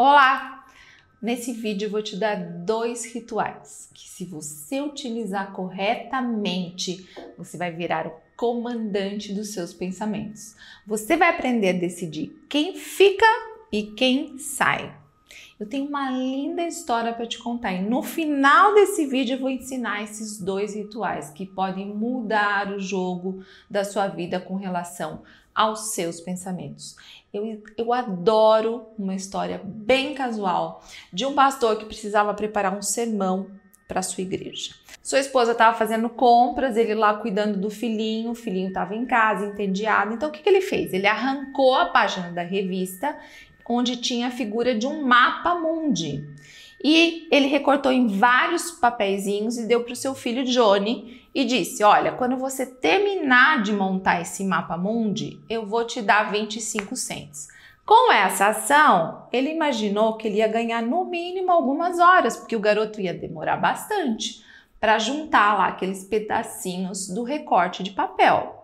Olá! Nesse vídeo eu vou te dar dois rituais que, se você utilizar corretamente, você vai virar o comandante dos seus pensamentos. Você vai aprender a decidir quem fica e quem sai. Eu tenho uma linda história para te contar e no final desse vídeo eu vou ensinar esses dois rituais que podem mudar o jogo da sua vida com relação aos seus pensamentos. Eu, eu adoro uma história bem casual de um pastor que precisava preparar um sermão para sua igreja. Sua esposa estava fazendo compras, ele lá cuidando do filhinho, o filhinho estava em casa, entediado. Então o que, que ele fez? Ele arrancou a página da revista onde tinha a figura de um mapa mundi. E ele recortou em vários papeizinhos e deu para o seu filho Johnny e disse: Olha, quando você terminar de montar esse mapa mundi, eu vou te dar 25 cents. Com essa ação, ele imaginou que ele ia ganhar no mínimo algumas horas, porque o garoto ia demorar bastante para juntar lá aqueles pedacinhos do recorte de papel.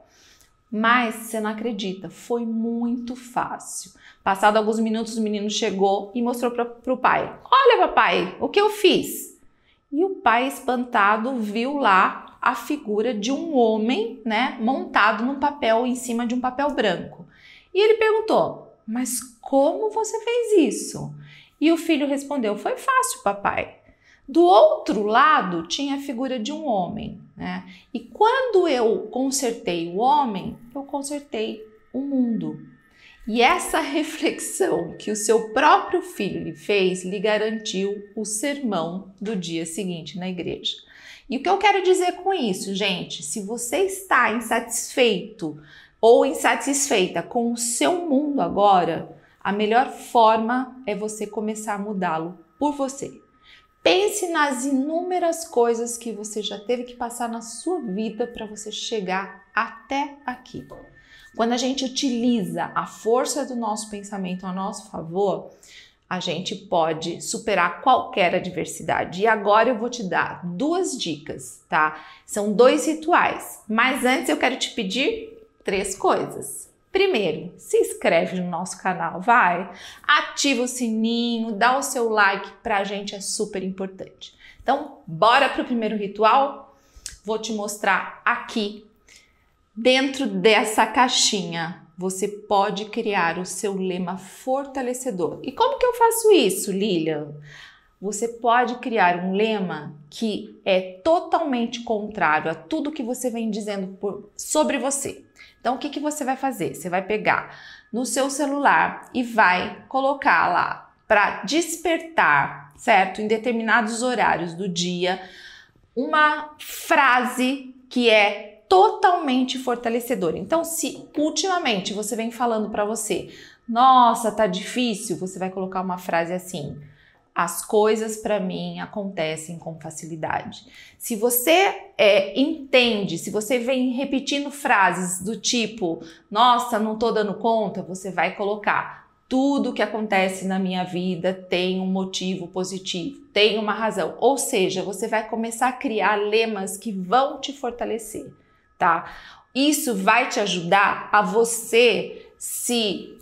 Mas você não acredita, foi muito fácil. Passado alguns minutos, o menino chegou e mostrou para o pai: Olha, papai, o que eu fiz? E o pai, espantado, viu lá a figura de um homem, né, montado num papel em cima de um papel branco. E ele perguntou: Mas como você fez isso? E o filho respondeu: Foi fácil, papai. Do outro lado tinha a figura de um homem, né? E quando eu consertei o homem, eu consertei o mundo. E essa reflexão que o seu próprio filho lhe fez lhe garantiu o sermão do dia seguinte na igreja. E o que eu quero dizer com isso, gente? Se você está insatisfeito ou insatisfeita com o seu mundo agora, a melhor forma é você começar a mudá-lo por você. Pense nas inúmeras coisas que você já teve que passar na sua vida para você chegar até aqui. Quando a gente utiliza a força do nosso pensamento a nosso favor, a gente pode superar qualquer adversidade. E agora eu vou te dar duas dicas, tá? São dois rituais. Mas antes eu quero te pedir três coisas. Primeiro, se inscreve no nosso canal, vai, ativa o sininho, dá o seu like, pra gente é super importante. Então, bora pro primeiro ritual? Vou te mostrar aqui, dentro dessa caixinha, você pode criar o seu lema fortalecedor. E como que eu faço isso, Lilian? Você pode criar um lema que é totalmente contrário a tudo que você vem dizendo por, sobre você. Então, o que, que você vai fazer? Você vai pegar no seu celular e vai colocar lá para despertar, certo? Em determinados horários do dia, uma frase que é totalmente fortalecedora. Então, se ultimamente você vem falando para você, nossa, tá difícil, você vai colocar uma frase assim: as coisas para mim acontecem com facilidade. Se você é, entende, se você vem repetindo frases do tipo, nossa, não tô dando conta, você vai colocar tudo que acontece na minha vida tem um motivo positivo, tem uma razão. Ou seja, você vai começar a criar lemas que vão te fortalecer, tá? Isso vai te ajudar a você se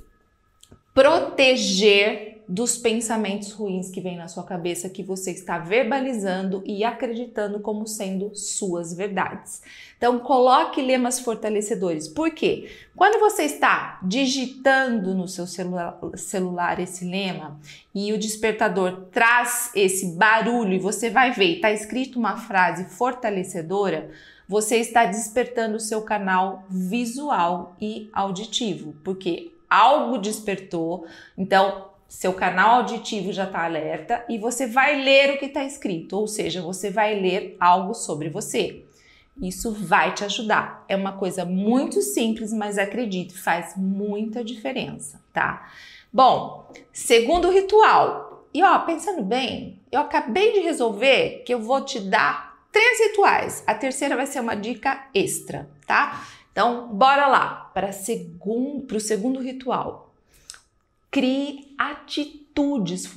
proteger dos pensamentos ruins que vêm na sua cabeça que você está verbalizando e acreditando como sendo suas verdades. Então, coloque lemas fortalecedores. Por quê? Quando você está digitando no seu celular, celular esse lema e o despertador traz esse barulho e você vai ver, está escrito uma frase fortalecedora, você está despertando o seu canal visual e auditivo, porque algo despertou. Então, seu canal auditivo já está alerta e você vai ler o que está escrito, ou seja, você vai ler algo sobre você. Isso vai te ajudar. É uma coisa muito simples, mas acredite, faz muita diferença, tá? Bom, segundo ritual. E ó, pensando bem, eu acabei de resolver que eu vou te dar três rituais. A terceira vai ser uma dica extra, tá? Então, bora lá para o segundo ritual. Crie atitudes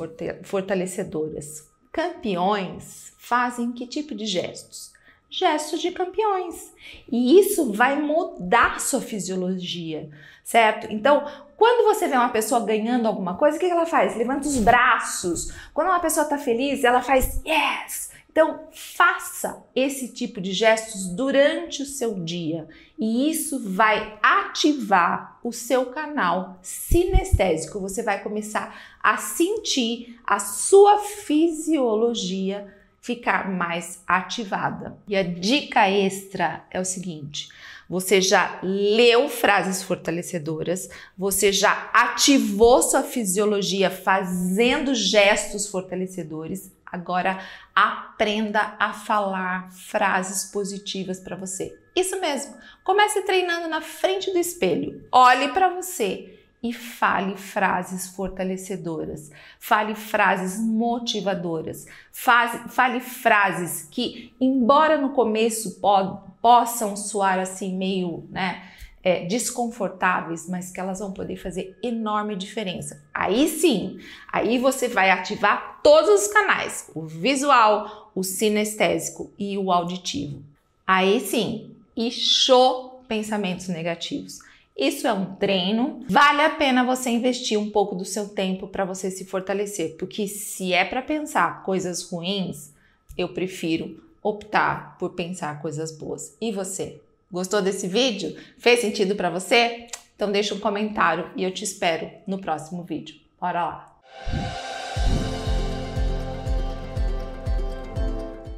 fortalecedoras. Campeões fazem que tipo de gestos? gestos de campeões. E isso vai mudar sua fisiologia, certo? Então, quando você vê uma pessoa ganhando alguma coisa, o que ela faz? Levanta os braços. Quando uma pessoa está feliz, ela faz yes. Então, faça esse tipo de gestos durante o seu dia e isso vai ativar o seu canal sinestésico. Você vai começar a sentir a sua fisiologia ficar mais ativada. E a dica extra é o seguinte: você já leu frases fortalecedoras, você já ativou sua fisiologia fazendo gestos fortalecedores. Agora aprenda a falar frases positivas para você. Isso mesmo. Comece treinando na frente do espelho. Olhe para você e fale frases fortalecedoras, fale frases motivadoras, fale frases que, embora no começo po possam soar assim meio, né, é, desconfortáveis, mas que elas vão poder fazer enorme diferença. Aí sim, aí você vai ativar todos os canais: o visual, o sinestésico e o auditivo. Aí sim, e show pensamentos negativos. Isso é um treino. Vale a pena você investir um pouco do seu tempo para você se fortalecer, porque se é para pensar coisas ruins, eu prefiro optar por pensar coisas boas. E você? Gostou desse vídeo? Fez sentido para você? Então deixa um comentário e eu te espero no próximo vídeo. Bora lá!